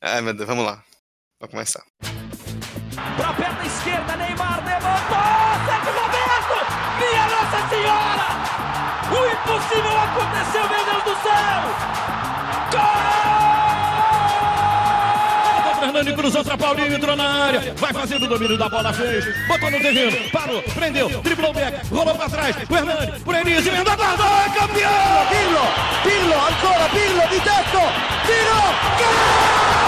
Ai, meu Deus, vamos lá. Vamos começar. Pra perna esquerda, Neymar levantou! Sérgio Roberto! Minha Nossa Senhora! O impossível aconteceu, meu Deus do céu! Gol! Fernando cruzou pra Paulinho, entrou na área, vai fazendo o domínio da bola, fez, botou no terreno, parou, prendeu, driblou o back, rolou pra trás, o Hernani, por Enis, emendou, guardou, é campeão! Pirlo, Pirlo, ancora Pirlo di tetto, tiro, gol!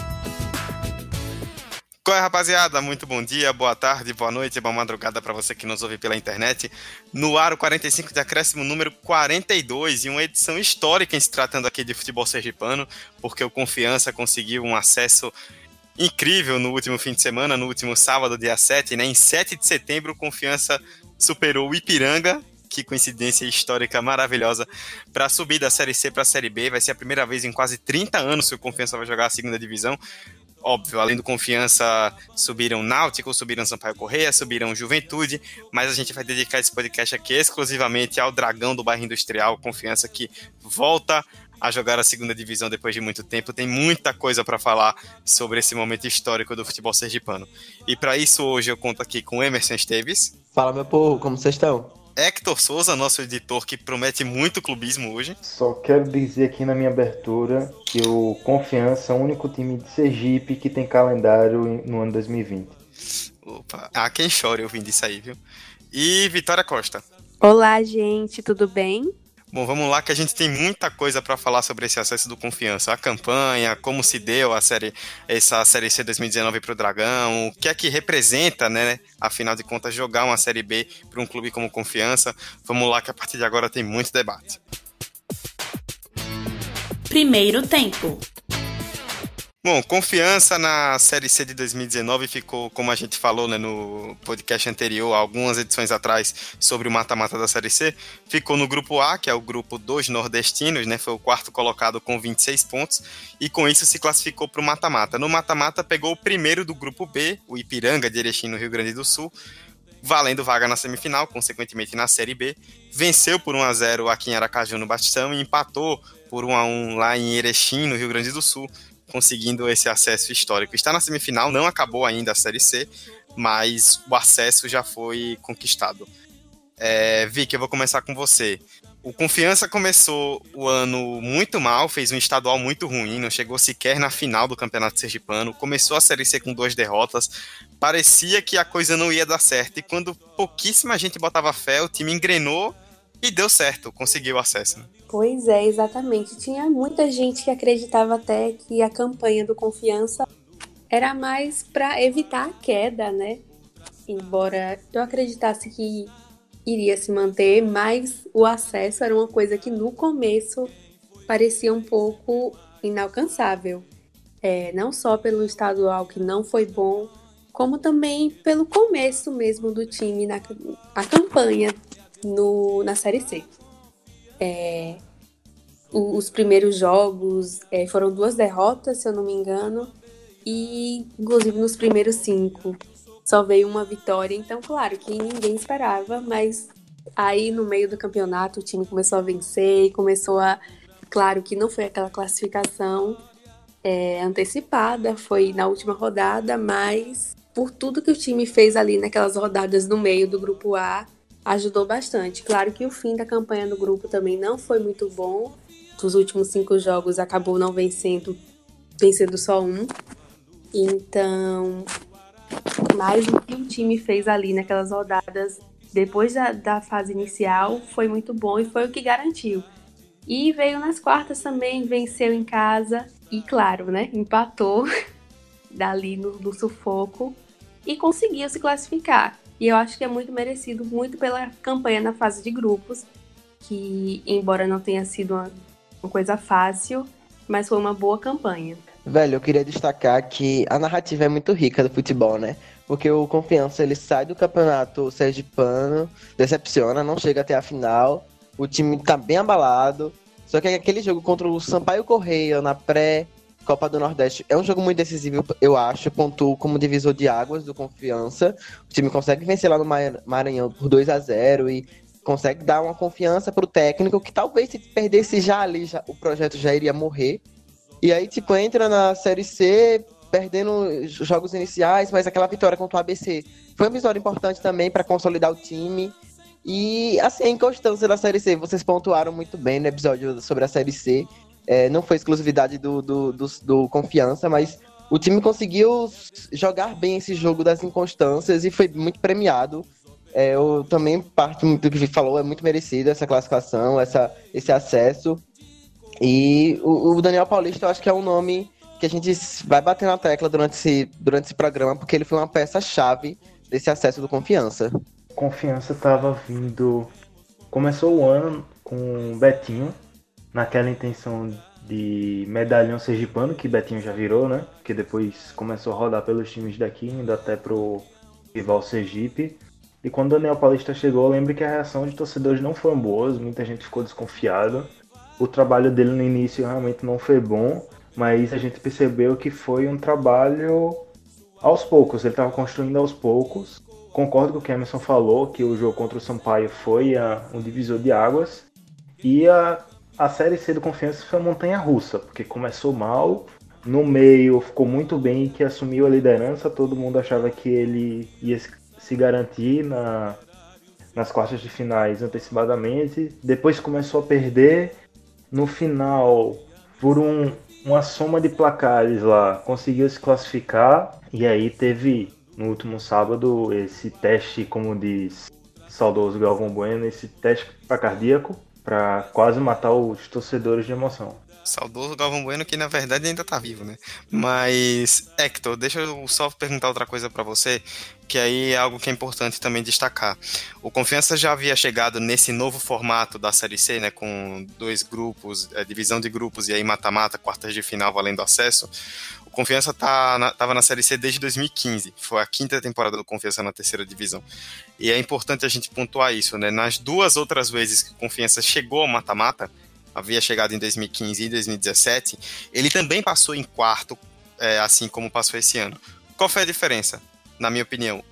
Qual é, rapaziada? Muito bom dia, boa tarde, boa noite, boa madrugada para você que nos ouve pela internet. No ar, o 45 de acréscimo número 42 e uma edição histórica em se tratando aqui de futebol sergipano, porque o Confiança conseguiu um acesso incrível no último fim de semana, no último sábado, dia 7, né? Em 7 de setembro, o Confiança superou o Ipiranga, que coincidência histórica maravilhosa, para subir da Série C para a Série B. Vai ser a primeira vez em quase 30 anos que o Confiança vai jogar a segunda divisão. Óbvio, além do Confiança, subiram Náutico, subiram Sampaio Correia, subiram Juventude, mas a gente vai dedicar esse podcast aqui exclusivamente ao Dragão do Bairro Industrial, Confiança que volta a jogar a segunda divisão depois de muito tempo. Tem muita coisa para falar sobre esse momento histórico do futebol sergipano. E para isso, hoje eu conto aqui com Emerson Esteves. Fala, meu povo, como vocês estão? Hector Souza, nosso editor, que promete muito clubismo hoje. Só quero dizer aqui na minha abertura que o Confiança é o único time de Sergipe que tem calendário no ano 2020. Opa, há quem chore ouvindo isso aí, viu? E Vitória Costa. Olá, gente, tudo bem? Bom, vamos lá que a gente tem muita coisa para falar sobre esse acesso do Confiança, a campanha, como se deu a série essa série C 2019 para o Dragão, o que é que representa, né, afinal de contas jogar uma série B para um clube como Confiança. Vamos lá que a partir de agora tem muito debate. Primeiro tempo. Bom, confiança na Série C de 2019 ficou, como a gente falou né, no podcast anterior, algumas edições atrás, sobre o mata-mata da Série C, ficou no grupo A, que é o grupo dos nordestinos, né, foi o quarto colocado com 26 pontos, e com isso se classificou para o mata-mata. No mata-mata pegou o primeiro do grupo B, o Ipiranga de Erechim, no Rio Grande do Sul, valendo vaga na semifinal, consequentemente na Série B, venceu por 1 a 0 aqui em Aracaju, no Bastão, e empatou por 1 a 1 lá em Erechim, no Rio Grande do Sul, conseguindo esse acesso histórico. Está na semifinal, não acabou ainda a Série C, mas o acesso já foi conquistado. É, Vicky, eu vou começar com você. O Confiança começou o ano muito mal, fez um estadual muito ruim, não chegou sequer na final do Campeonato Sergipano, começou a Série C com duas derrotas, parecia que a coisa não ia dar certo, e quando pouquíssima gente botava fé, o time engrenou e deu certo, conseguiu acesso. Pois é, exatamente. Tinha muita gente que acreditava até que a campanha do Confiança era mais para evitar a queda, né? Embora eu acreditasse que iria se manter, mas o acesso era uma coisa que no começo parecia um pouco inalcançável. É, não só pelo estadual que não foi bom, como também pelo começo mesmo do time na a campanha no, na Série C. É, os primeiros jogos é, foram duas derrotas, se eu não me engano, e inclusive nos primeiros cinco só veio uma vitória. Então, claro que ninguém esperava, mas aí no meio do campeonato o time começou a vencer e começou a. Claro que não foi aquela classificação é, antecipada, foi na última rodada, mas por tudo que o time fez ali naquelas rodadas no meio do grupo A, ajudou bastante. Claro que o fim da campanha no grupo também não foi muito bom. Dos últimos cinco jogos acabou não vencendo, vencendo só um. Então, mas o que o time fez ali naquelas rodadas depois da, da fase inicial foi muito bom e foi o que garantiu. E veio nas quartas também, venceu em casa e, claro, né, empatou dali no, no sufoco e conseguiu se classificar. E eu acho que é muito merecido, muito pela campanha na fase de grupos, que, embora não tenha sido uma, uma coisa fácil, mas foi uma boa campanha. Velho, eu queria destacar que a narrativa é muito rica do futebol, né? porque o Confiança ele sai do campeonato sergipano, decepciona, não chega até a final. O time tá bem abalado. Só que aquele jogo contra o Sampaio Correia na pré Copa do Nordeste é um jogo muito decisivo, eu acho. Pontuo como divisor de águas do Confiança. O time consegue vencer lá no Maranhão por 2 a 0 e consegue dar uma confiança pro técnico que talvez se perdesse já ali, já, o projeto já iria morrer. E aí, tipo, entra na Série C, perdendo os jogos iniciais, mas aquela vitória contra o ABC foi uma vitória importante também para consolidar o time. E assim, a inconstância da Série C, vocês pontuaram muito bem no episódio sobre a Série C. É, não foi exclusividade do, do, do, do, Confiança, mas o time conseguiu jogar bem esse jogo das inconstâncias e foi muito premiado. É, eu também parte do que falou, é muito merecido essa classificação, essa, esse acesso. E o, o Daniel Paulista, eu acho que é um nome que a gente vai bater na tecla durante esse, durante esse programa, porque ele foi uma peça-chave desse acesso do Confiança. Confiança estava vindo. Começou o ano com o Betinho, naquela intenção de medalhão sergipano, que Betinho já virou, né? Que depois começou a rodar pelos times daqui, indo até pro rival Sergipe. E quando o Daniel Paulista chegou, eu lembro que a reação de torcedores não foram boas, muita gente ficou desconfiada. O trabalho dele no início realmente não foi bom, mas a gente percebeu que foi um trabalho aos poucos, ele estava construindo aos poucos. Concordo com o que Emerson falou, que o jogo contra o Sampaio foi a, um divisor de águas. E a, a Série C do Confiança foi uma montanha russa, porque começou mal, no meio ficou muito bem, que assumiu a liderança, todo mundo achava que ele ia se garantir na, nas quartas de finais antecipadamente. Depois começou a perder, no final, por um, uma soma de placares lá, conseguiu se classificar e aí teve no último sábado esse teste, como diz saudoso Galvão Bueno, esse teste para cardíaco para quase matar os torcedores de emoção. Saudoso Galvão Bueno, que na verdade ainda tá vivo, né? Mas, Hector, deixa eu só perguntar outra coisa para você, que aí é algo que é importante também destacar. O Confiança já havia chegado nesse novo formato da Série C, né? Com dois grupos, é, divisão de grupos e aí mata-mata, quartas de final valendo acesso. O Confiança tá na, tava na Série C desde 2015. Foi a quinta temporada do Confiança na terceira divisão. E é importante a gente pontuar isso, né? Nas duas outras vezes que o Confiança chegou ao mata-mata, havia chegado em 2015 e 2017, ele também passou em quarto, é, assim como passou esse ano. Qual foi a diferença, na minha opinião?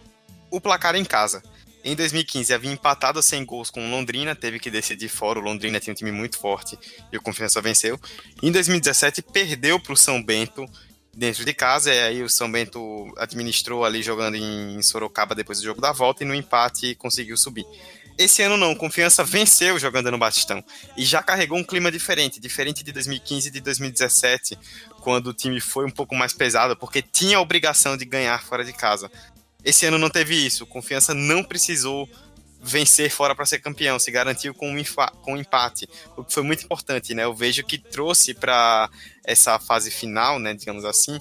O placar em casa. Em 2015 havia empatado sem gols com o Londrina, teve que decidir fora. O Londrina tinha um time muito forte e o Confiança venceu. Em 2017 perdeu para o São Bento dentro de casa, e aí o São Bento administrou ali jogando em Sorocaba depois do jogo da volta e no empate conseguiu subir. Esse ano não, Confiança venceu jogando no Batistão e já carregou um clima diferente, diferente de 2015 e de 2017, quando o time foi um pouco mais pesado, porque tinha a obrigação de ganhar fora de casa. Esse ano não teve isso, Confiança não precisou vencer fora para ser campeão, se garantiu com um, com um empate, o que foi muito importante, né? Eu vejo que trouxe para essa fase final, né, digamos assim,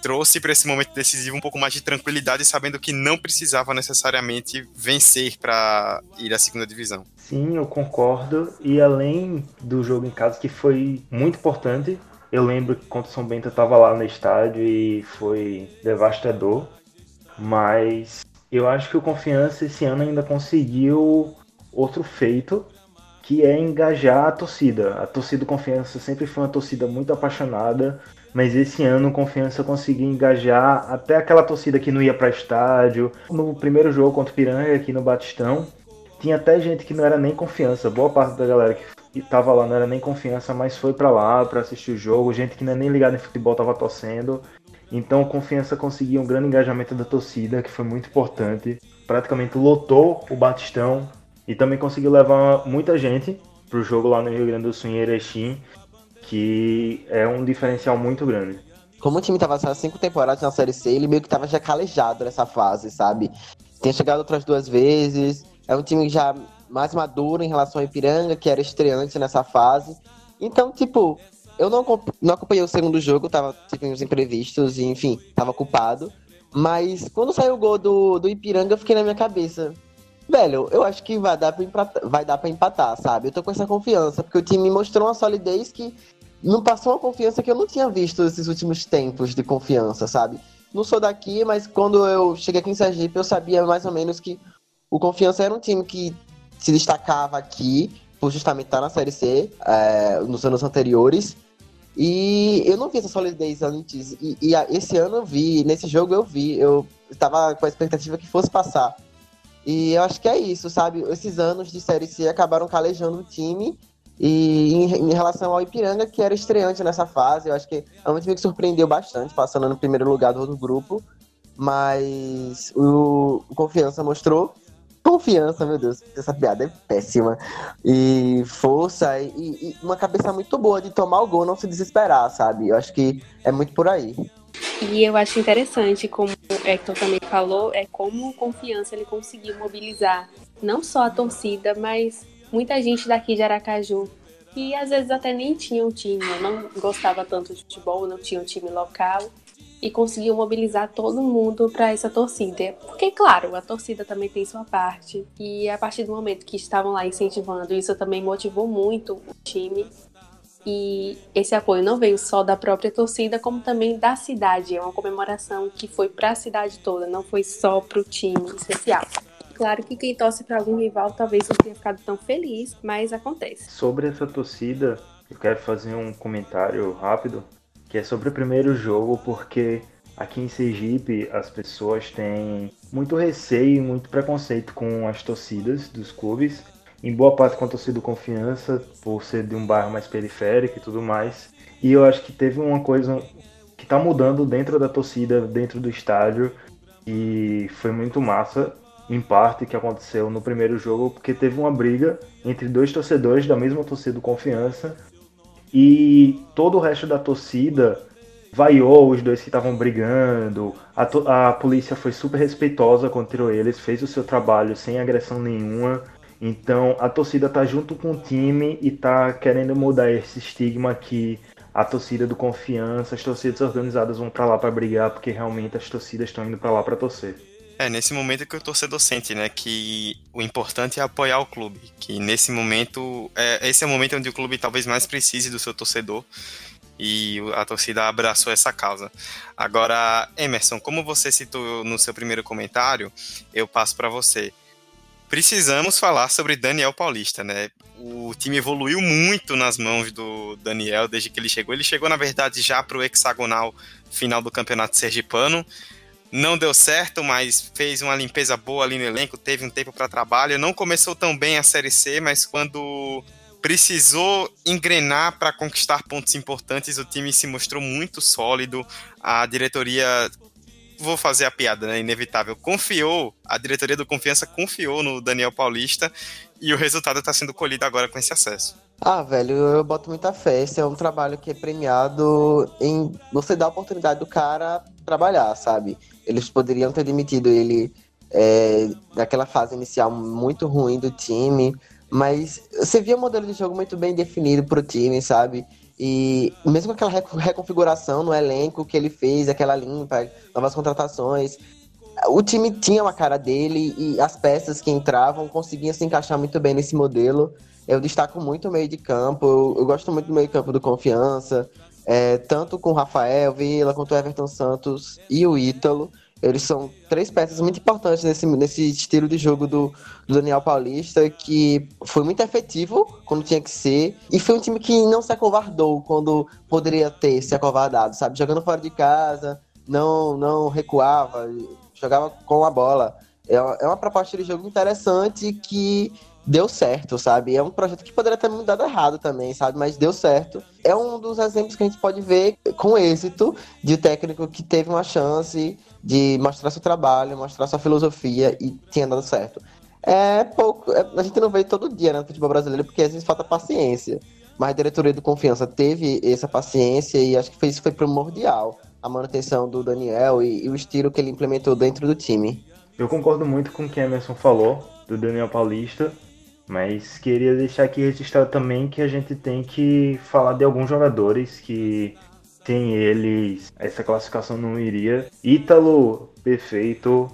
trouxe para esse momento decisivo um pouco mais de tranquilidade, sabendo que não precisava necessariamente vencer para ir à segunda divisão. Sim, eu concordo. E além do jogo em casa, que foi muito importante, eu lembro que contra o São Bento eu estava lá no estádio e foi devastador. Mas eu acho que o Confiança esse ano ainda conseguiu outro feito, que é engajar a torcida. A torcida do Confiança sempre foi uma torcida muito apaixonada mas esse ano o Confiança conseguiu engajar até aquela torcida que não ia para estádio. No primeiro jogo contra o Piranga aqui no Batistão, tinha até gente que não era nem Confiança. Boa parte da galera que estava lá não era nem Confiança, mas foi para lá para assistir o jogo. Gente que não é nem ligada em futebol estava torcendo. Então, Confiança conseguiu um grande engajamento da torcida, que foi muito importante. Praticamente lotou o Batistão e também conseguiu levar muita gente pro jogo lá no Rio Grande do Sul em Erechim que é um diferencial muito grande. Como o time tava há cinco temporadas na Série C, ele meio que tava já calejado nessa fase, sabe? Tem chegado outras duas vezes, é um time já mais maduro em relação ao Ipiranga, que era estreante nessa fase. Então, tipo, eu não, não acompanhei o segundo jogo, tava, tive uns imprevistos, e, enfim, tava culpado. Mas quando saiu o gol do, do Ipiranga, eu fiquei na minha cabeça. Velho, eu acho que vai dar, pra empatar, vai dar pra empatar, sabe? Eu tô com essa confiança, porque o time mostrou uma solidez que não passou uma confiança que eu não tinha visto esses últimos tempos de confiança, sabe? não sou daqui, mas quando eu cheguei aqui em Sergipe, eu sabia mais ou menos que o Confiança era um time que se destacava aqui, por justamente estar na Série C, é, nos anos anteriores. E eu não vi essa solidez antes. E, e esse ano eu vi, nesse jogo eu vi. Eu estava com a expectativa que fosse passar. E eu acho que é isso, sabe? Esses anos de Série C acabaram calejando o time. E em, em, relação ao Ipiranga, que era estreante nessa fase, eu acho que é um time que surpreendeu bastante, passando no primeiro lugar do outro grupo. Mas o, o Confiança mostrou confiança, meu Deus, essa piada é péssima. E força e, e, uma cabeça muito boa de tomar o gol, não se desesperar, sabe? Eu acho que é muito por aí. E eu acho interessante, como o Hector também falou, é como confiança ele conseguiu mobilizar não só a torcida, mas muita gente daqui de Aracaju, que às vezes até nem tinha um time, não gostava tanto de futebol, não tinha um time local, e conseguiu mobilizar todo mundo para essa torcida. Porque, claro, a torcida também tem sua parte, e a partir do momento que estavam lá incentivando, isso também motivou muito o time. E esse apoio não veio só da própria torcida, como também da cidade. É uma comemoração que foi para a cidade toda, não foi só para o time especial. Claro que quem torce para algum rival talvez não tenha ficado tão feliz, mas acontece. Sobre essa torcida, eu quero fazer um comentário rápido que é sobre o primeiro jogo, porque aqui em Sergipe as pessoas têm muito receio e muito preconceito com as torcidas dos clubes, em boa parte com a torcida Confiança, por ser de um bairro mais periférico e tudo mais. E eu acho que teve uma coisa que está mudando dentro da torcida, dentro do estádio, e foi muito massa, em parte, que aconteceu no primeiro jogo, porque teve uma briga entre dois torcedores da mesma torcida do Confiança, e todo o resto da torcida vaiou os dois que estavam brigando. A, a polícia foi super respeitosa contra eles, fez o seu trabalho sem agressão nenhuma. Então a torcida tá junto com o time e tá querendo mudar esse estigma que a torcida do confiança, as torcidas organizadas vão para lá para brigar, porque realmente as torcidas estão indo para lá para torcer. É, nesse momento que o torcedor sente, né, que o importante é apoiar o clube, que nesse momento, é, esse é o momento onde o clube talvez mais precise do seu torcedor, e a torcida abraçou essa causa. Agora, Emerson, como você citou no seu primeiro comentário, eu passo para você. Precisamos falar sobre Daniel Paulista, né? O time evoluiu muito nas mãos do Daniel desde que ele chegou. Ele chegou, na verdade, já para o hexagonal final do Campeonato Sergipano não deu certo, mas fez uma limpeza boa ali no elenco, teve um tempo para trabalho. Não começou tão bem a Série C, mas quando precisou engrenar para conquistar pontos importantes, o time se mostrou muito sólido. A diretoria, vou fazer a piada, né? Inevitável, confiou, a diretoria do Confiança confiou no Daniel Paulista e o resultado está sendo colhido agora com esse acesso. Ah, velho, eu boto muita fé. Esse é um trabalho que é premiado em você dar a oportunidade do cara trabalhar, sabe? Eles poderiam ter demitido ele é, naquela fase inicial muito ruim do time, mas você via um modelo de jogo muito bem definido pro time, sabe? E mesmo aquela reconfiguração no elenco que ele fez, aquela limpa, novas contratações, o time tinha uma cara dele e as peças que entravam conseguiam se encaixar muito bem nesse modelo. Eu destaco muito o meio de campo, eu, eu gosto muito do meio de campo do Confiança, é, tanto com o Rafael Vila quanto o Everton Santos e o Ítalo. Eles são três peças muito importantes nesse, nesse estilo de jogo do, do, Daniel Paulista, que foi muito efetivo quando tinha que ser, e foi um time que não se acovardou quando poderia ter se acovardado, sabe? Jogando fora de casa, não, não recuava, jogava com a bola. É, é uma proposta de jogo interessante que deu certo, sabe? É um projeto que poderia ter mudado errado também, sabe? Mas deu certo. É um dos exemplos que a gente pode ver com êxito de técnico que teve uma chance de mostrar seu trabalho, mostrar sua filosofia e tinha dado certo. É pouco, é, a gente não vê todo dia né, no futebol brasileiro porque às vezes falta paciência. Mas a diretoria do Confiança teve essa paciência e acho que isso foi primordial. A manutenção do Daniel e, e o estilo que ele implementou dentro do time. Eu concordo muito com o que Emerson falou do Daniel Paulista. Mas queria deixar aqui registrado também que a gente tem que falar de alguns jogadores que sem eles essa classificação não iria. Ítalo, perfeito.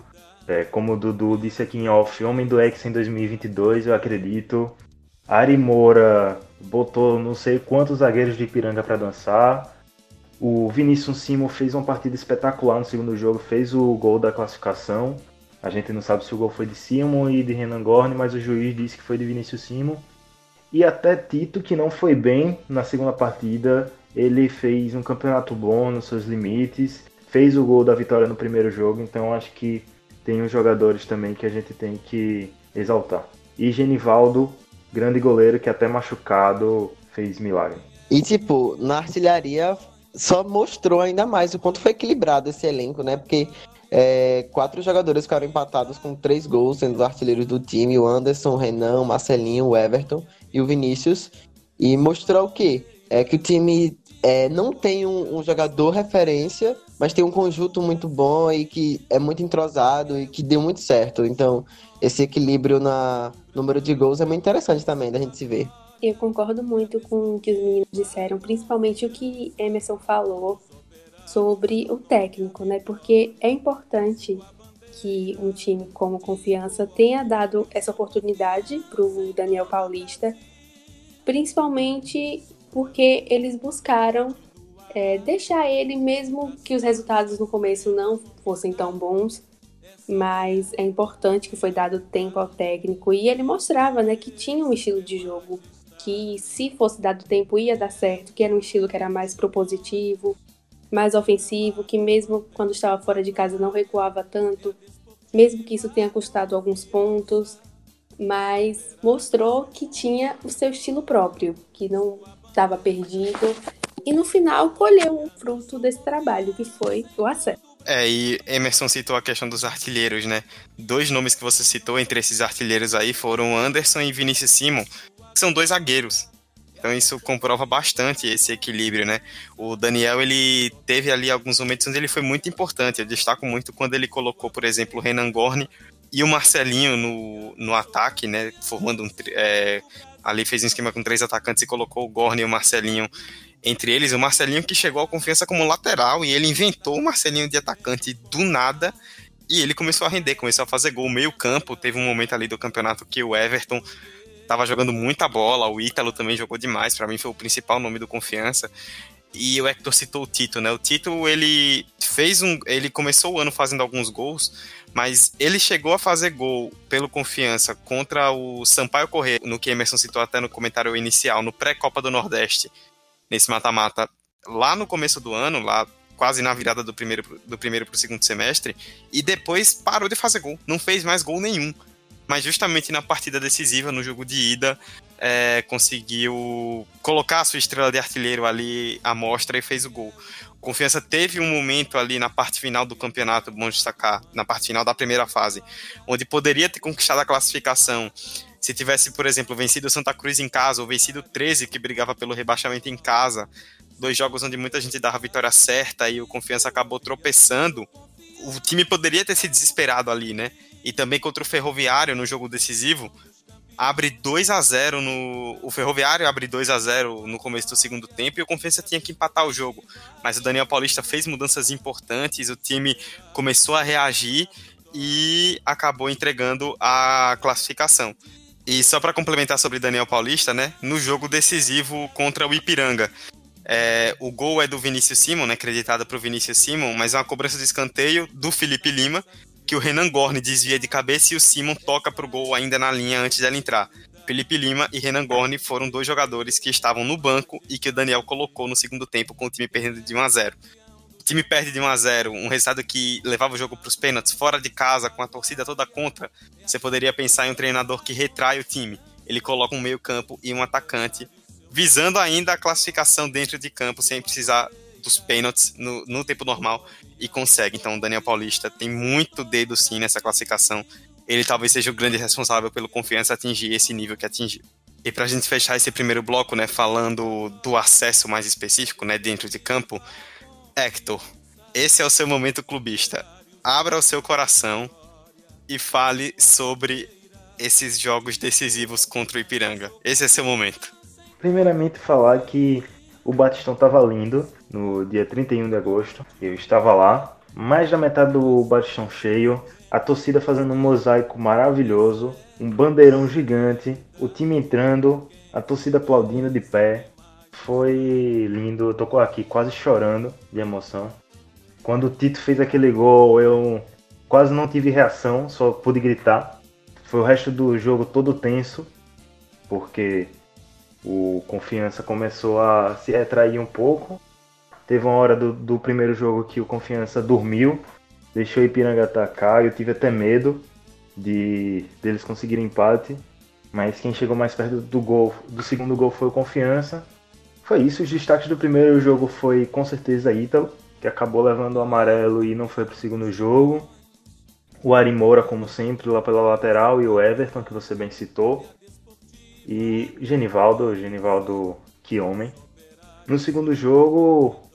É, como o Dudu disse aqui em off, homem do X em 2022, eu acredito. Ari Moura botou não sei quantos zagueiros de Ipiranga para dançar. O Vinícius Simon fez uma partida espetacular no segundo jogo, fez o gol da classificação. A gente não sabe se o gol foi de Simon e de Renan Gorne, mas o juiz disse que foi de Vinícius Simon. E até Tito, que não foi bem na segunda partida, ele fez um campeonato bom nos seus limites, fez o gol da vitória no primeiro jogo, então acho que tem uns jogadores também que a gente tem que exaltar. E Genivaldo, grande goleiro que até machucado fez milagre. E tipo, na artilharia só mostrou ainda mais o quanto foi equilibrado esse elenco, né? Porque é, quatro jogadores ficaram empatados com três gols, sendo os artilheiros do time: o Anderson, o Renan, o Marcelinho, o Everton e o Vinícius. E mostrou o quê? É que o time é, não tem um, um, jogador referência, mas tem um conjunto muito bom e que é muito entrosado e que deu muito certo. Então, esse equilíbrio na número de gols é muito interessante também da gente se ver. Eu concordo muito com o que os meninos disseram, principalmente o que Emerson falou sobre o técnico, né? Porque é importante que um time como Confiança tenha dado essa oportunidade para o Daniel Paulista, principalmente porque eles buscaram é, deixar ele, mesmo que os resultados no começo não fossem tão bons, mas é importante que foi dado tempo ao técnico e ele mostrava né, que tinha um estilo de jogo que se fosse dado tempo ia dar certo, que era um estilo que era mais propositivo, mais ofensivo, que mesmo quando estava fora de casa não recuava tanto, mesmo que isso tenha custado alguns pontos, mas mostrou que tinha o seu estilo próprio, que não estava perdido e no final colheu um fruto desse trabalho, que foi o acesso. É, e Emerson citou a questão dos artilheiros, né? Dois nomes que você citou entre esses artilheiros aí foram Anderson e Vinícius Simon, são dois zagueiros. Então isso comprova bastante esse equilíbrio, né? O Daniel, ele teve ali alguns momentos onde ele foi muito importante. Eu destaco muito quando ele colocou, por exemplo, o Renan Gorne e o Marcelinho no, no ataque, né? Formando um... É, ali fez um esquema com três atacantes e colocou o Gorne e o Marcelinho entre eles. O Marcelinho que chegou à confiança como lateral e ele inventou o Marcelinho de atacante do nada e ele começou a render, começou a fazer gol meio campo. Teve um momento ali do campeonato que o Everton tava jogando muita bola, o Ítalo também jogou demais, para mim foi o principal nome do Confiança. E o Hector citou o Tito, né? O Tito, ele fez um. Ele começou o ano fazendo alguns gols, mas ele chegou a fazer gol pelo Confiança contra o Sampaio Corrêa, no que Emerson citou até no comentário inicial, no pré-Copa do Nordeste, nesse mata-mata, lá no começo do ano, lá quase na virada do primeiro, do primeiro pro segundo semestre, e depois parou de fazer gol, não fez mais gol nenhum mas justamente na partida decisiva, no jogo de ida, é, conseguiu colocar a sua estrela de artilheiro ali à mostra e fez o gol. Confiança teve um momento ali na parte final do campeonato, bom destacar, na parte final da primeira fase, onde poderia ter conquistado a classificação se tivesse, por exemplo, vencido o Santa Cruz em casa ou vencido o 13, que brigava pelo rebaixamento em casa. Dois jogos onde muita gente dava a vitória certa e o Confiança acabou tropeçando. O time poderia ter se desesperado ali, né? E também contra o Ferroviário no jogo decisivo, abre 2 a 0 no. O Ferroviário abre 2 a 0 no começo do segundo tempo e o Confiança tinha que empatar o jogo. Mas o Daniel Paulista fez mudanças importantes, o time começou a reagir e acabou entregando a classificação. E só para complementar sobre Daniel Paulista, né? No jogo decisivo contra o Ipiranga. É, o gol é do Vinícius Simon, né, acreditado para o Vinícius Simon, mas é uma cobrança de escanteio do Felipe Lima, que o Renan Gorne desvia de cabeça e o Simon toca pro gol ainda na linha antes dela entrar. Felipe Lima e Renan Gorne foram dois jogadores que estavam no banco e que o Daniel colocou no segundo tempo com o time perdendo de 1 a 0. O time perde de 1 a 0, um resultado que levava o jogo para os pênaltis fora de casa com a torcida toda contra. Você poderia pensar em um treinador que retrai o time. Ele coloca um meio-campo e um atacante, visando ainda a classificação dentro de campo sem precisar dos pênaltis no, no tempo normal e consegue. Então, o Daniel Paulista tem muito dedo sim nessa classificação. Ele talvez seja o grande responsável pelo confiança atingir esse nível que atingiu. E para a gente fechar esse primeiro bloco, né, falando do acesso mais específico, né, dentro de campo, Hector, esse é o seu momento clubista. Abra o seu coração e fale sobre esses jogos decisivos contra o Ipiranga. Esse é seu momento. Primeiramente falar que o Batistão estava lindo no dia 31 de agosto. Eu estava lá, mais da metade do Batistão cheio, a torcida fazendo um mosaico maravilhoso, um bandeirão gigante, o time entrando, a torcida aplaudindo de pé. foi lindo. Eu tô aqui quase chorando de emoção. Quando o Tito fez aquele gol, eu quase não tive reação, só pude gritar. Foi o resto do jogo todo tenso, porque o Confiança começou a se retrair um pouco. Teve uma hora do, do primeiro jogo que o Confiança dormiu, deixou o Ipiranga atacar. Eu tive até medo de deles conseguirem empate. Mas quem chegou mais perto do gol, do segundo gol foi o Confiança. Foi isso, os destaques do primeiro jogo foi com certeza Ítalo, que acabou levando o amarelo e não foi pro segundo jogo. O Ari Moura, como sempre, lá pela lateral, e o Everton, que você bem citou. E Genivaldo, Genivaldo, que homem. No segundo jogo,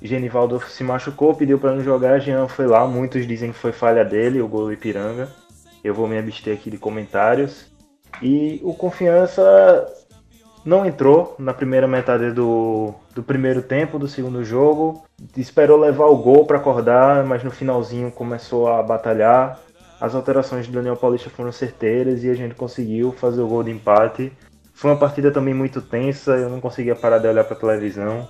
Genivaldo se machucou, pediu para não jogar, Jean foi lá, muitos dizem que foi falha dele, o gol do Ipiranga. Eu vou me abster aqui de comentários. E o Confiança não entrou na primeira metade do, do primeiro tempo do segundo jogo. Esperou levar o gol para acordar, mas no finalzinho começou a batalhar. As alterações do Daniel Paulista foram certeiras e a gente conseguiu fazer o gol de empate. Foi uma partida também muito tensa, eu não conseguia parar de olhar para a televisão.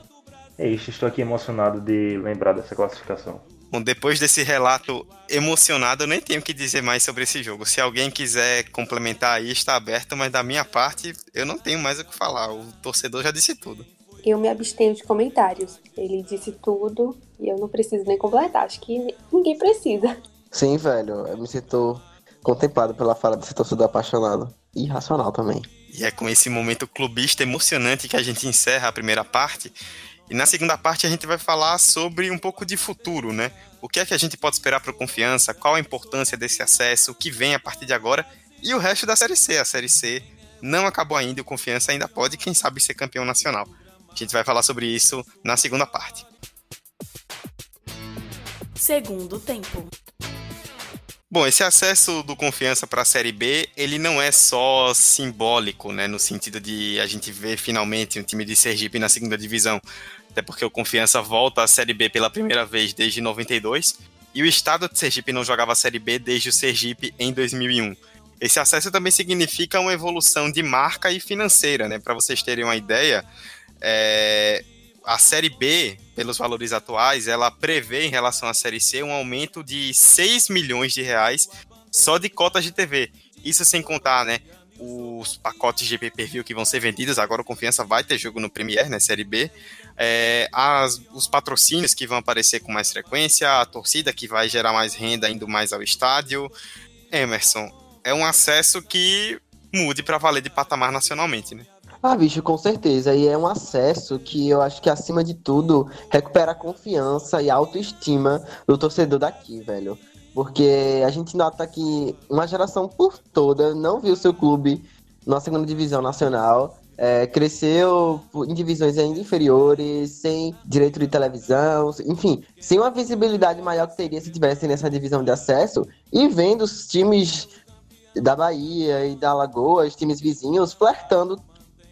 É isso, estou aqui emocionado de lembrar dessa classificação. Bom, depois desse relato emocionado, eu nem tenho o que dizer mais sobre esse jogo. Se alguém quiser complementar aí, está aberto, mas da minha parte, eu não tenho mais o que falar. O torcedor já disse tudo. Eu me abstenho de comentários. Ele disse tudo e eu não preciso nem completar. Acho que ninguém precisa. Sim, velho. Eu me sinto contemplado pela fala desse torcedor apaixonado. E irracional também. E é com esse momento clubista emocionante que a gente encerra a primeira parte. E na segunda parte a gente vai falar sobre um pouco de futuro, né? O que é que a gente pode esperar para o Confiança, qual a importância desse acesso, o que vem a partir de agora e o resto da Série C. A Série C não acabou ainda e o Confiança ainda pode, quem sabe, ser campeão nacional. A gente vai falar sobre isso na segunda parte. Segundo tempo. Bom, esse acesso do Confiança para a Série B, ele não é só simbólico, né, no sentido de a gente ver finalmente um time de Sergipe na segunda divisão, até porque o Confiança volta à Série B pela primeira vez desde 92, e o estado de Sergipe não jogava a Série B desde o Sergipe em 2001. Esse acesso também significa uma evolução de marca e financeira, né? Para vocês terem uma ideia, é, a Série B, pelos valores atuais, ela prevê em relação à Série C um aumento de 6 milhões de reais só de cotas de TV. Isso sem contar, né, os pacotes de pay-per-view que vão ser vendidos. Agora o Confiança vai ter jogo no Premier, né, Série B. É, as, os patrocínios que vão aparecer com mais frequência, a torcida que vai gerar mais renda indo mais ao estádio. Emerson, é um acesso que mude para valer de patamar nacionalmente, né? Ah, bicho, com certeza. E é um acesso que eu acho que, acima de tudo, recupera a confiança e a autoestima do torcedor daqui, velho. Porque a gente nota que uma geração por toda não viu seu clube na segunda divisão nacional. É, cresceu em divisões ainda inferiores, sem direito de televisão, enfim, sem uma visibilidade maior que teria se tivesse nessa divisão de acesso, e vendo os times da Bahia e da Alagoas, times vizinhos, flertando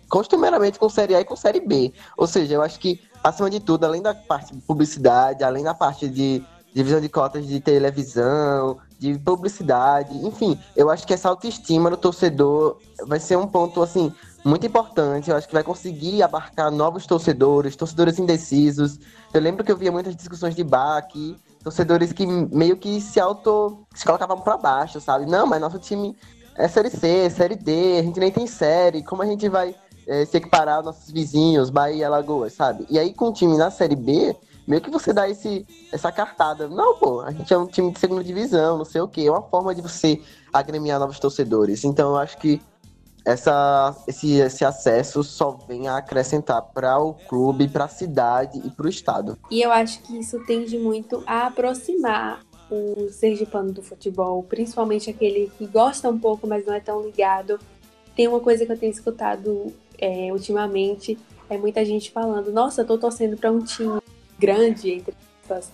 costumeiramente com Série A e com Série B. Ou seja, eu acho que, acima de tudo, além da parte de publicidade, além da parte de divisão de cotas de televisão, de publicidade, enfim, eu acho que essa autoestima do torcedor vai ser um ponto, assim, muito importante. Eu acho que vai conseguir abarcar novos torcedores, torcedores indecisos. Eu lembro que eu via muitas discussões de bar aqui, torcedores que meio que se auto se colocavam para baixo, sabe? Não, mas nosso time é série C, série D, a gente nem tem série, como a gente vai é, se equiparar aos nossos vizinhos, Bahia e Alagoas, sabe? E aí com o time na série B, meio que você dá esse, essa cartada. Não, pô, a gente é um time de segunda divisão, não sei o quê. É uma forma de você agremiar novos torcedores. Então eu acho que essa, esse, esse acesso só vem a acrescentar para o clube, para a cidade e para o estado. E eu acho que isso tende muito a aproximar o sergipano do futebol, principalmente aquele que gosta um pouco, mas não é tão ligado. Tem uma coisa que eu tenho escutado é, ultimamente, é muita gente falando: Nossa, eu tô torcendo para um time grande, entre aspas,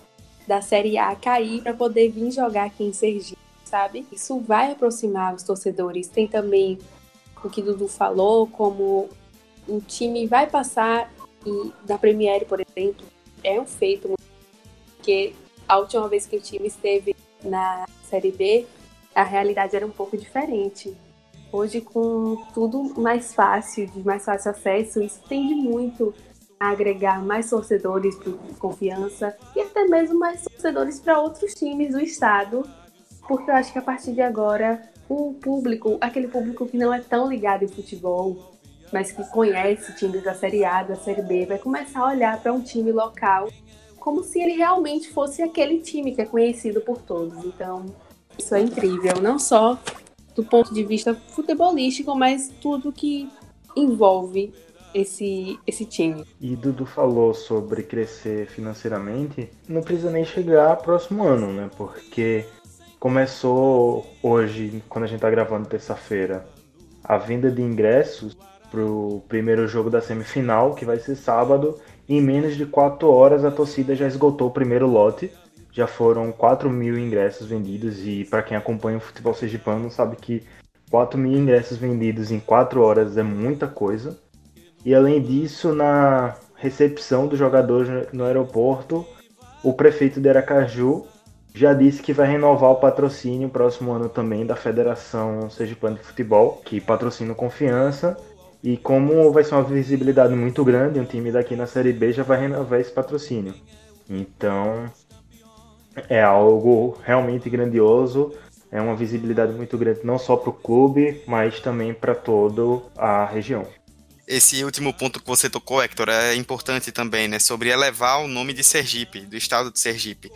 da Série A cair para poder vir jogar aqui em Sergipe, sabe? Isso vai aproximar os torcedores. Tem também o que Dudu falou, como um time vai passar e da Premiere, por exemplo, é um feito porque a última vez que o time esteve na Série B, a realidade era um pouco diferente. Hoje, com tudo mais fácil, de mais fácil acesso, isso tende muito a agregar mais torcedores para confiança e até mesmo mais torcedores para outros times do estado, porque eu acho que a partir de agora o público, aquele público que não é tão ligado em futebol, mas que conhece times da Série A, da Série B, vai começar a olhar para um time local como se ele realmente fosse aquele time que é conhecido por todos. Então, isso é incrível, não só do ponto de vista futebolístico, mas tudo que envolve esse, esse time. E Dudu falou sobre crescer financeiramente, não precisa nem chegar próximo ano, né? Porque começou hoje, quando a gente tá gravando terça-feira, a venda de ingressos pro primeiro jogo da semifinal, que vai ser sábado. Em menos de 4 horas a torcida já esgotou o primeiro lote. Já foram 4 mil ingressos vendidos e para quem acompanha o futebol sergipano sabe que 4 mil ingressos vendidos em 4 horas é muita coisa. E além disso, na recepção dos jogadores no aeroporto, o prefeito de Aracaju já disse que vai renovar o patrocínio próximo ano também da Federação Sergipana de Futebol, que patrocina Confiança e como vai ser uma visibilidade muito grande, um time daqui na Série B já vai renovar esse patrocínio. Então é algo realmente grandioso, é uma visibilidade muito grande não só para o clube, mas também para toda a região. Esse último ponto que você tocou, Hector, é importante também, né? Sobre elevar o nome de Sergipe, do estado de Sergipe.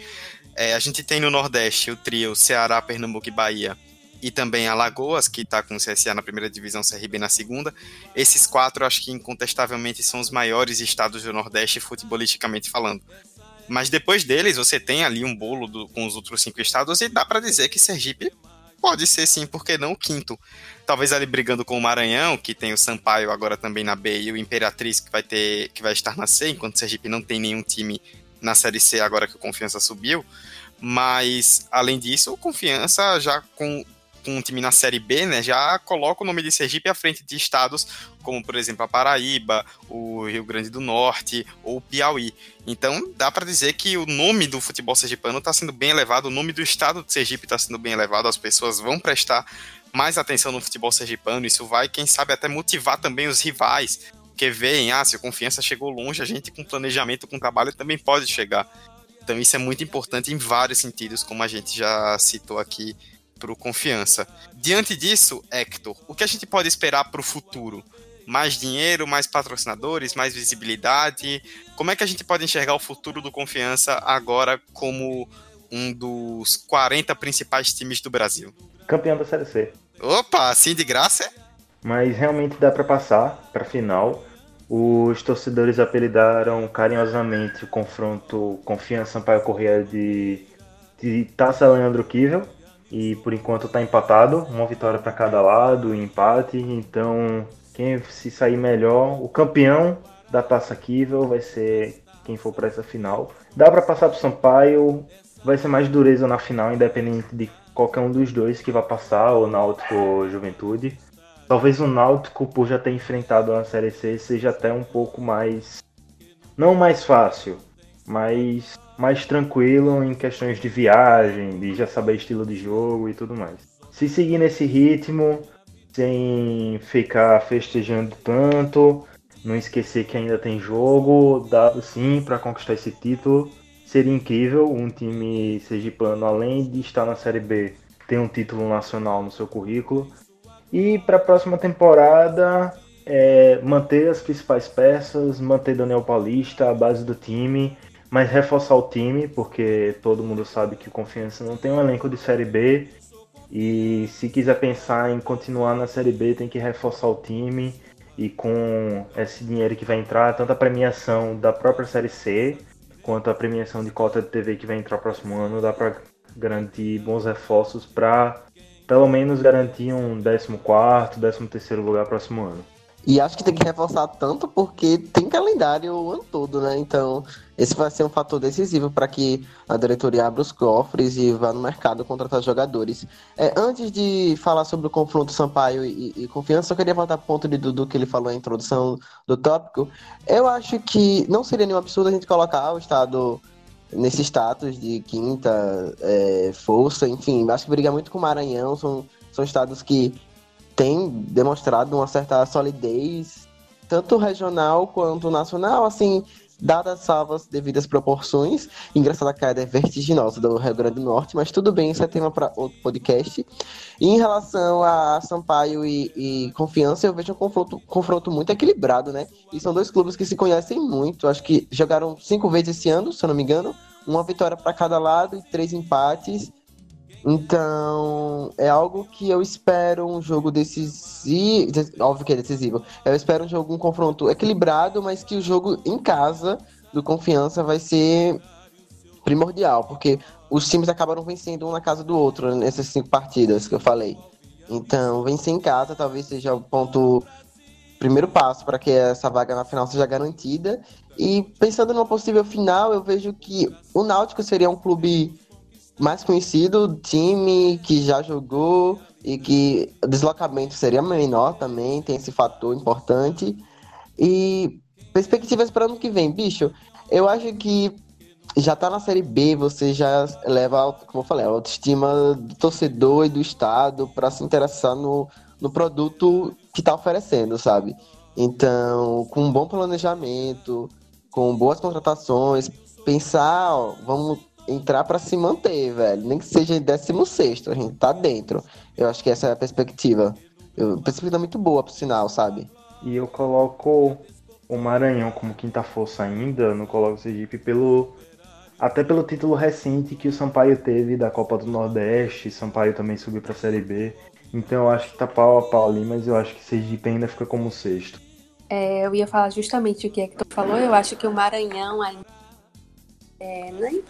É, a gente tem no Nordeste o trio Ceará, Pernambuco e Bahia e também Alagoas, que está com o CSA na primeira divisão, CRB na segunda. Esses quatro, acho que incontestavelmente são os maiores estados do Nordeste, futebolisticamente falando. Mas depois deles, você tem ali um bolo do, com os outros cinco estados e dá para dizer que Sergipe pode ser sim, porque não o quinto. Talvez ali brigando com o Maranhão, que tem o Sampaio agora também na B e o Imperatriz que vai ter que vai estar na C, enquanto Sergipe não tem nenhum time na Série C agora que o Confiança subiu. Mas além disso, o Confiança já com com um time na Série B, né, já coloca o nome de Sergipe à frente de estados como, por exemplo, a Paraíba, o Rio Grande do Norte ou o Piauí. Então, dá para dizer que o nome do futebol sergipano está sendo bem elevado, o nome do estado de Sergipe está sendo bem elevado, as pessoas vão prestar mais atenção no futebol sergipano, isso vai, quem sabe, até motivar também os rivais, que veem, ah, se a confiança chegou longe, a gente com planejamento, com trabalho também pode chegar. Então isso é muito importante em vários sentidos, como a gente já citou aqui para o Confiança. Diante disso, Hector, o que a gente pode esperar para o futuro? Mais dinheiro, mais patrocinadores, mais visibilidade? Como é que a gente pode enxergar o futuro do Confiança agora como um dos 40 principais times do Brasil? Campeão da Série C. Opa, assim de graça? Mas realmente dá para passar para final. Os torcedores apelidaram carinhosamente o confronto Confiança Sampaio Correia de, de Taça Leandro Kivel, e por enquanto está empatado, uma vitória para cada lado, empate. Então, quem se sair melhor, o campeão da Taça Kivel vai ser quem for para essa final. Dá para passar para o Sampaio, vai ser mais dureza na final, independente de qualquer um dos dois que vai passar, ou Náutico ou Juventude. Talvez o Náutico, por já ter enfrentado a Série C, seja até um pouco mais. Não mais fácil, mas mais tranquilo em questões de viagem, de já saber estilo de jogo e tudo mais. Se seguir nesse ritmo, sem ficar festejando tanto, não esquecer que ainda tem jogo, dá sim para conquistar esse título. Seria incrível um time sergipano, além de estar na Série B, ter um título nacional no seu currículo. E para a próxima temporada, é, manter as principais peças, manter Daniel Paulista, a base do time mas reforçar o time, porque todo mundo sabe que o Confiança não tem um elenco de Série B. E se quiser pensar em continuar na Série B, tem que reforçar o time. E com esse dinheiro que vai entrar, tanto a premiação da própria Série C, quanto a premiação de cota de TV que vai entrar próximo ano, dá para garantir bons reforços para pelo menos garantir um 14, 13 lugar próximo ano. E acho que tem que reforçar tanto porque tem calendário o ano todo, né? Então, esse vai ser um fator decisivo para que a diretoria abra os cofres e vá no mercado contratar jogadores. É, antes de falar sobre o confronto Sampaio e, e Confiança, eu queria voltar para o ponto de Dudu que ele falou na introdução do tópico. Eu acho que não seria nenhum absurdo a gente colocar o estado nesse status de quinta é, força, enfim, acho que briga muito com o Maranhão, são, são estados que tem demonstrado uma certa solidez, tanto regional quanto nacional, assim, dadas salvas devidas proporções. Engraçado, a queda é vertiginosa do Rio Grande do Norte, mas tudo bem, isso é tema para outro podcast. E em relação a Sampaio e, e Confiança, eu vejo um confronto, confronto muito equilibrado, né? E são dois clubes que se conhecem muito, acho que jogaram cinco vezes esse ano, se eu não me engano, uma vitória para cada lado e três empates. Então, é algo que eu espero um jogo decisivo. Óbvio que é decisivo. Eu espero um jogo, um confronto equilibrado, mas que o jogo em casa do Confiança vai ser primordial, porque os times acabaram vencendo um na casa do outro nessas cinco partidas que eu falei. Então, vencer em casa talvez seja o ponto primeiro passo para que essa vaga na final seja garantida. E pensando numa possível final, eu vejo que o Náutico seria um clube mais conhecido, time que já jogou e que o deslocamento seria menor também, tem esse fator importante. E perspectivas para ano que vem, bicho, eu acho que já tá na Série B, você já leva, como eu falei, a autoestima do torcedor e do Estado para se interessar no, no produto que tá oferecendo, sabe? Então, com um bom planejamento, com boas contratações, pensar, ó, vamos entrar para se manter, velho. Nem que seja em 16, a gente tá dentro. Eu acho que essa é a perspectiva. Eu, perspectiva muito boa, por sinal, sabe? E eu coloco o Maranhão como quinta força ainda, não coloco o Sergipe pelo. Até pelo título recente que o Sampaio teve da Copa do Nordeste, Sampaio também subiu para a Série B. Então eu acho que tá pau a pau ali, mas eu acho que Sergipe ainda fica como sexto. É, eu ia falar justamente o que é que tu falou. Eu acho que o Maranhão ainda é, nem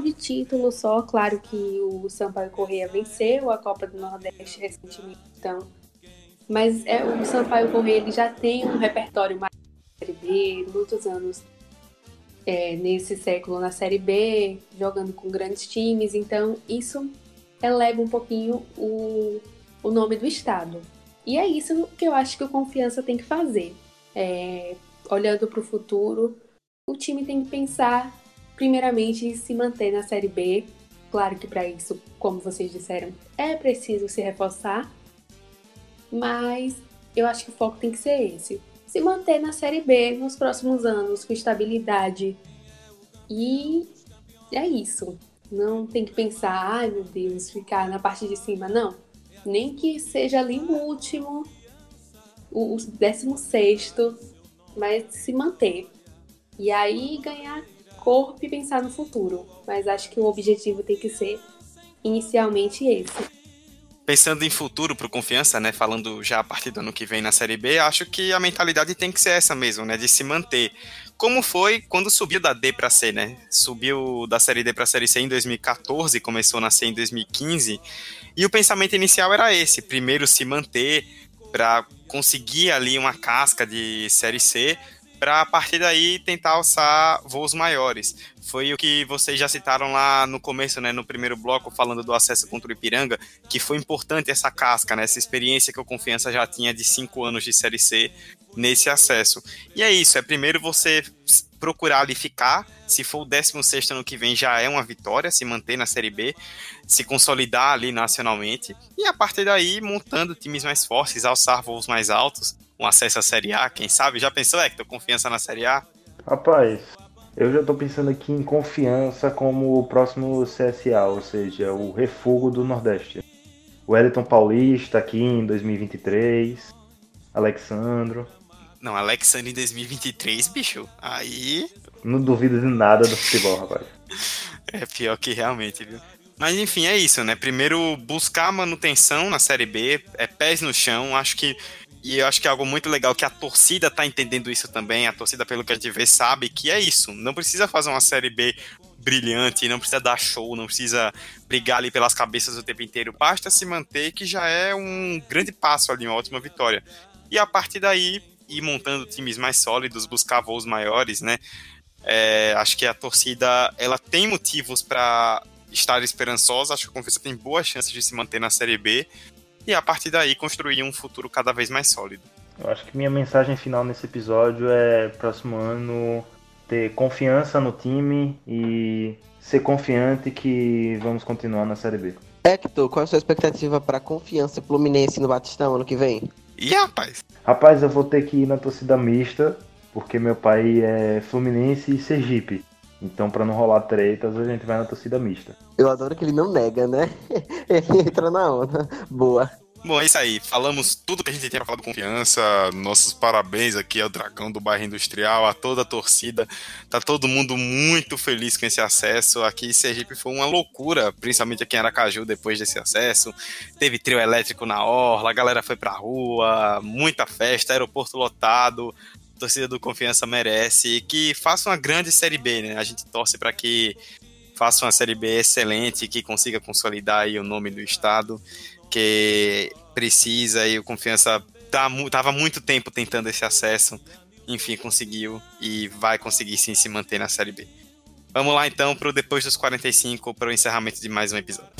de título só, claro que o Sampaio Correia venceu a Copa do Nordeste recentemente, então. Mas é, o Sampaio Correia ele já tem um repertório mais Série B, muitos anos é, nesse século na Série B, jogando com grandes times, então isso eleva um pouquinho o, o nome do estado. E é isso que eu acho que o Confiança tem que fazer. É, olhando para o futuro, o time tem que pensar primeiramente se manter na Série B. Claro que para isso, como vocês disseram, é preciso se reforçar, mas eu acho que o foco tem que ser esse. Se manter na Série B nos próximos anos com estabilidade. E é isso. Não tem que pensar, ai meu Deus, ficar na parte de cima, não. Nem que seja ali no último, o 16, mas se manter. E aí ganhar corpo e pensar no futuro. Mas acho que o objetivo tem que ser inicialmente esse. Pensando em futuro para confiança, né? Falando já a partir do ano que vem na Série B, acho que a mentalidade tem que ser essa mesmo, né? De se manter. Como foi quando subiu da D para C, né? Subiu da Série D para a Série C em 2014, começou na C em 2015. E o pensamento inicial era esse: primeiro se manter para conseguir ali uma casca de Série C, para a partir daí tentar alçar voos maiores. Foi o que vocês já citaram lá no começo, né, no primeiro bloco, falando do acesso contra o Ipiranga, que foi importante essa casca, né, essa experiência que o Confiança já tinha de cinco anos de Série C nesse acesso. E é isso, é primeiro você procurar ali ficar, se for o 16 ano que vem já é uma vitória, se manter na Série B, se consolidar ali nacionalmente, e a partir daí montando times mais fortes, alçar voos mais altos, um acesso à Série A, quem sabe? Já pensou, Hector, confiança na Série A? Rapaz, eu já estou pensando aqui em confiança como o próximo CSA, ou seja, o refugo do Nordeste. O Wellington Paulista aqui em 2023, Alexandro. Não, Alexandre em 2023, bicho, aí... Não duvido de nada do futebol, rapaz. é pior que realmente, viu? Mas enfim, é isso, né? Primeiro, buscar manutenção na Série B, é pés no chão. Acho que e eu acho que é algo muito legal que a torcida tá entendendo isso também. A torcida, pelo que a gente vê, sabe que é isso. Não precisa fazer uma série B brilhante, não precisa dar show, não precisa brigar ali pelas cabeças o tempo inteiro. Basta se manter, que já é um grande passo ali, uma ótima vitória. E a partir daí, ir montando times mais sólidos, buscar voos maiores, né? É, acho que a torcida ela tem motivos para estar esperançosa. Acho que a Confiança tem boas chances de se manter na Série B e a partir daí construir um futuro cada vez mais sólido. Eu acho que minha mensagem final nesse episódio é próximo ano ter confiança no time e ser confiante que vamos continuar na Série B. Hector, qual é a sua expectativa para confiança Fluminense no Batistão ano que vem? E rapaz? Rapaz, eu vou ter que ir na torcida mista, porque meu pai é Fluminense e Sergipe. Então, para não rolar tretas, a gente vai na torcida mista. Eu adoro que ele não nega, né? ele entra na onda. Boa. Bom, é isso aí. Falamos tudo que a gente tem pra falar do confiança. Nossos parabéns aqui ao Dragão do Bairro Industrial, a toda a torcida. Tá todo mundo muito feliz com esse acesso. Aqui em Sergipe foi uma loucura, principalmente aqui em Aracaju, depois desse acesso. Teve trio elétrico na orla, a galera foi pra rua, muita festa, aeroporto lotado. A torcida do Confiança merece e que faça uma grande Série B, né? A gente torce para que faça uma Série B excelente, que consiga consolidar o nome do estado porque precisa e o Confiança tá, tava muito tempo tentando esse acesso. Enfim, conseguiu e vai conseguir sim se manter na Série B. Vamos lá então para o Depois dos 45, para o encerramento de mais um episódio.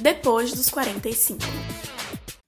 Depois dos 45.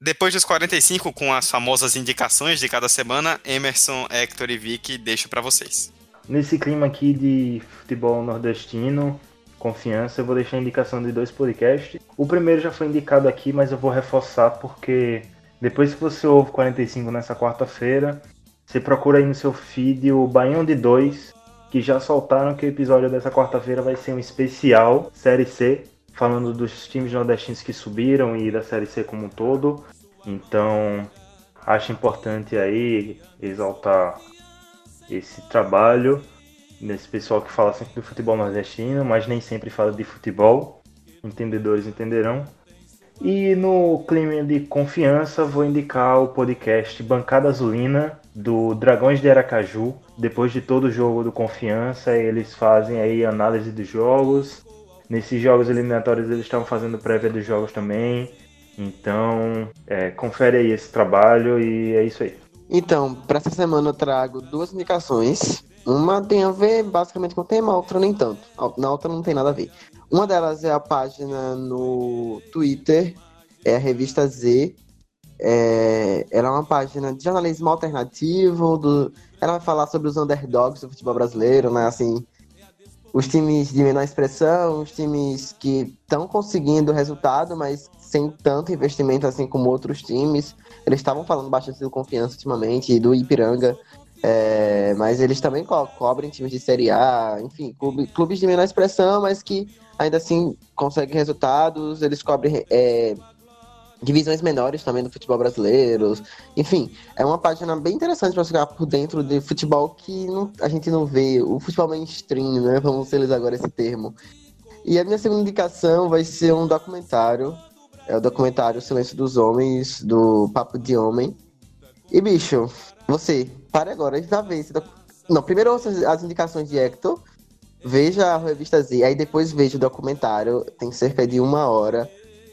Depois dos 45, com as famosas indicações de cada semana, Emerson, Hector e Vicky, deixo para vocês. Nesse clima aqui de futebol nordestino, confiança, eu vou deixar a indicação de dois podcasts. O primeiro já foi indicado aqui, mas eu vou reforçar porque depois que você ouve 45 nessa quarta-feira, você procura aí no seu feed o Baião de 2, que já soltaram que o episódio dessa quarta-feira vai ser um especial Série C, falando dos times nordestinos que subiram e da Série C como um todo. Então, acho importante aí exaltar esse trabalho nesse pessoal que fala sempre do futebol nordestino, mas nem sempre fala de futebol. Entendedores entenderão. E no clima de confiança, vou indicar o podcast Bancada Azulina do Dragões de Aracaju. Depois de todo o jogo do Confiança, eles fazem aí análise dos jogos. Nesses jogos eliminatórios, eles estavam fazendo prévia dos jogos também. Então, é, confere aí esse trabalho e é isso aí. Então, para essa semana eu trago duas indicações. Uma tem a ver basicamente com o tema, a outra nem tanto. Na outra não tem nada a ver. Uma delas é a página no Twitter, é a revista Z. É, ela é uma página de jornalismo alternativo. Do, ela vai falar sobre os underdogs do futebol brasileiro, né? Assim, os times de menor expressão, os times que estão conseguindo resultado, mas sem tanto investimento assim como outros times. Eles estavam falando bastante do confiança ultimamente, do Ipiranga, é, mas eles também co cobrem times de Série A, enfim, clube, clubes de menor expressão, mas que ainda assim conseguem resultados. Eles cobrem é, divisões menores também do futebol brasileiro. Enfim, é uma página bem interessante para ficar por dentro de futebol que não, a gente não vê, o futebol mainstream, né? Vamos utilizar agora esse termo. E a minha segunda indicação vai ser um documentário. É o documentário Silêncio dos Homens, do Papo de Homem. E, bicho, você, pare agora já vê. Não, primeiro as indicações de Hector, veja a revista Z, aí depois veja o documentário, tem cerca de uma hora.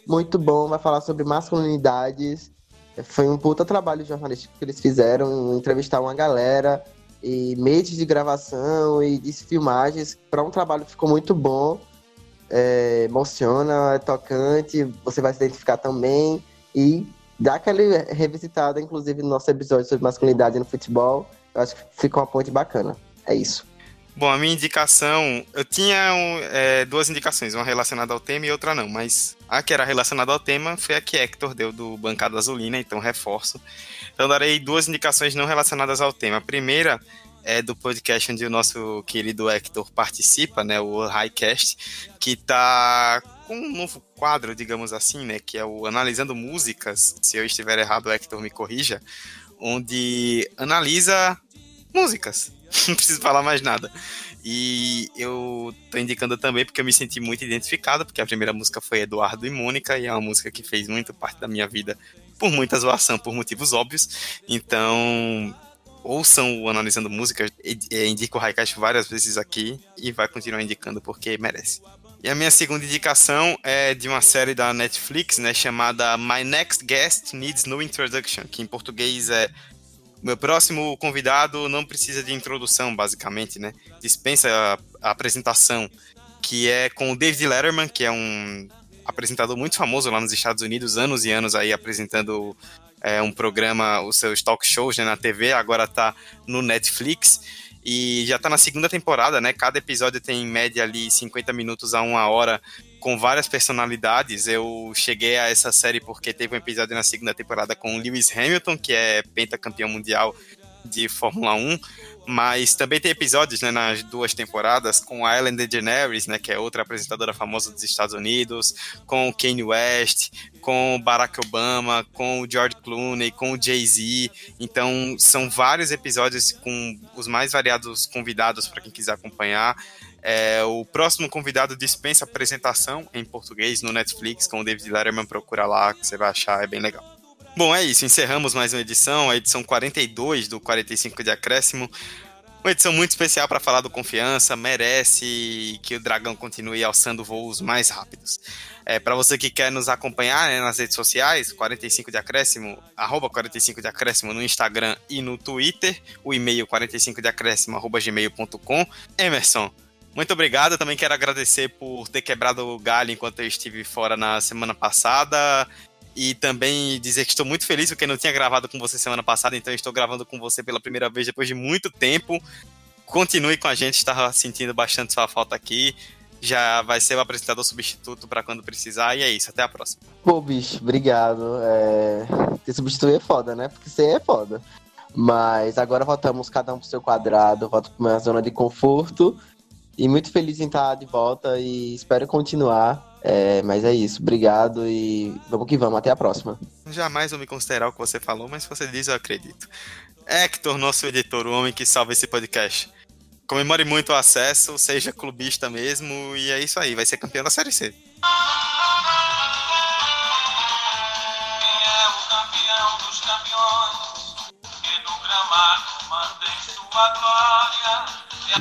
Muito bom, vai falar sobre masculinidades. Foi um puta trabalho jornalístico que eles fizeram, entrevistar uma galera e meses de gravação e de filmagens para um trabalho que ficou muito bom. É, emociona, é tocante, você vai se identificar também. E dá aquela revisitada, inclusive, no nosso episódio sobre masculinidade no futebol. Eu acho que ficou uma ponte bacana. É isso. Bom, a minha indicação, eu tinha é, duas indicações, uma relacionada ao tema e outra não, mas a que era relacionada ao tema foi a que Hector deu do Bancada Azulina, então reforço. Então darei duas indicações não relacionadas ao tema. A primeira é do podcast onde o nosso querido Hector participa, né, o Highcast, que está com um novo quadro, digamos assim, né, que é o Analisando Músicas. Se eu estiver errado, Hector me corrija, onde analisa músicas. Não preciso falar mais nada. E eu tô indicando também porque eu me senti muito identificado, porque a primeira música foi Eduardo e Mônica, e é uma música que fez muito parte da minha vida por muita zoação, por motivos óbvios. Então, ouçam o Analisando Música, indico o Raikast várias vezes aqui e vai continuar indicando porque merece. E a minha segunda indicação é de uma série da Netflix, né, chamada My Next Guest Needs No Introduction, que em português é meu próximo convidado não precisa de introdução, basicamente, né? Dispensa a, a apresentação, que é com o David Letterman, que é um apresentador muito famoso lá nos Estados Unidos, anos e anos aí apresentando é, um programa, os seus talk shows né, na TV, agora tá no Netflix. E já tá na segunda temporada, né? Cada episódio tem em média ali 50 minutos a uma hora com várias personalidades. Eu cheguei a essa série porque teve um episódio na segunda temporada com Lewis Hamilton, que é pentacampeão mundial de Fórmula 1, mas também tem episódios né, nas duas temporadas com a Ellen DeGeneres, né, que é outra apresentadora famosa dos Estados Unidos, com o Kanye West, com o Barack Obama, com o George Clooney, com o Jay-Z. Então, são vários episódios com os mais variados convidados para quem quiser acompanhar. É, o próximo convidado dispensa apresentação em português no Netflix com o David Letterman. Procura lá que você vai achar, é bem legal. Bom, é isso. Encerramos mais uma edição, a edição 42 do 45 de Acréscimo. Uma edição muito especial para falar do Confiança, merece que o Dragão continue alçando voos mais rápidos. É, para você que quer nos acompanhar né, nas redes sociais, 45 de Acréscimo, arroba 45 de Acréscimo no Instagram e no Twitter, o e-mail 45 de Acréscimo, arroba gmail.com. Emerson, muito obrigado. Também quero agradecer por ter quebrado o galho enquanto eu estive fora na semana passada e também dizer que estou muito feliz porque não tinha gravado com você semana passada, então estou gravando com você pela primeira vez depois de muito tempo. Continue com a gente, estava sentindo bastante sua falta aqui. Já vai ser o apresentador substituto para quando precisar, e é isso, até a próxima. Pô, bicho, obrigado. É... Ter substituir é foda, né? Porque você é foda. Mas agora voltamos cada um pro seu quadrado, volto para minha zona de conforto. E muito feliz em estar de volta e espero continuar é, mas é isso, obrigado e vamos que vamos, até a próxima. Jamais vou me considerar o que você falou, mas se você diz, eu acredito. Hector, nosso editor, o homem que salva esse podcast. Comemore muito o acesso, seja clubista mesmo, e é isso aí, vai ser campeão da Série C.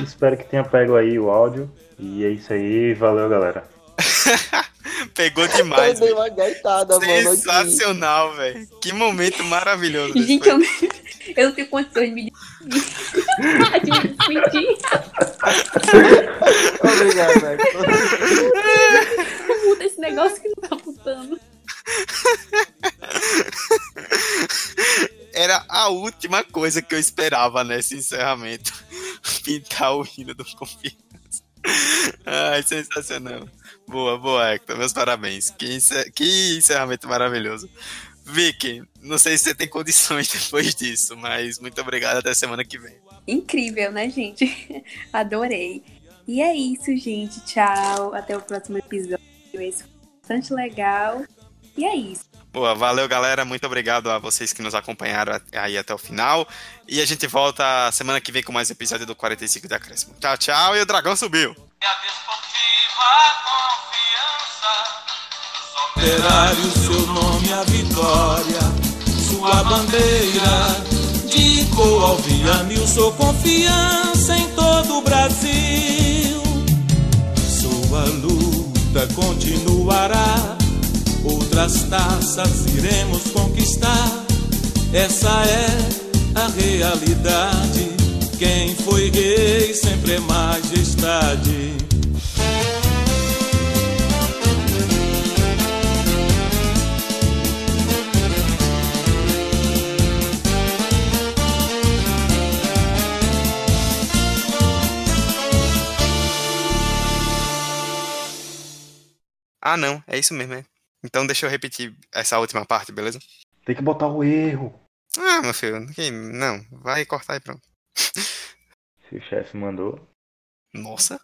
Espero que tenha pego aí o áudio. E é isso aí, valeu galera. Pegou demais. Eu dei uma gaitada, Sensacional, velho. Que momento maravilhoso. Gente, eu, eu não tenho condições de me despedir. Obrigado, velho. Muda esse negócio que não tá putando. Era a última coisa que eu esperava nesse encerramento. Pintar o hino do confiança. Ai, sensacional. Boa, boa, Hector. Meus parabéns. Que, encer... que encerramento maravilhoso. Vicky, não sei se você tem condições depois disso, mas muito obrigado. Até semana que vem. Incrível, né, gente? Adorei. E é isso, gente. Tchau. Até o próximo episódio. Esse foi bastante legal. E é isso. Boa, valeu, galera. Muito obrigado a vocês que nos acompanharam aí até o final. E a gente volta semana que vem com mais episódio do 45 de Acréscimo. Tchau, tchau. E o dragão subiu. Operário, seu nome a vitória, sua bandeira de Coalvianil, confiança em todo o Brasil. Sua luta continuará, outras taças iremos conquistar. Essa é a realidade. Quem foi rei sempre é majestade. Ah, não, é isso mesmo, é. Então deixa eu repetir essa última parte, beleza? Tem que botar o erro. Ah, meu filho, não, vai cortar e pronto. Se o chefe mandou. Nossa.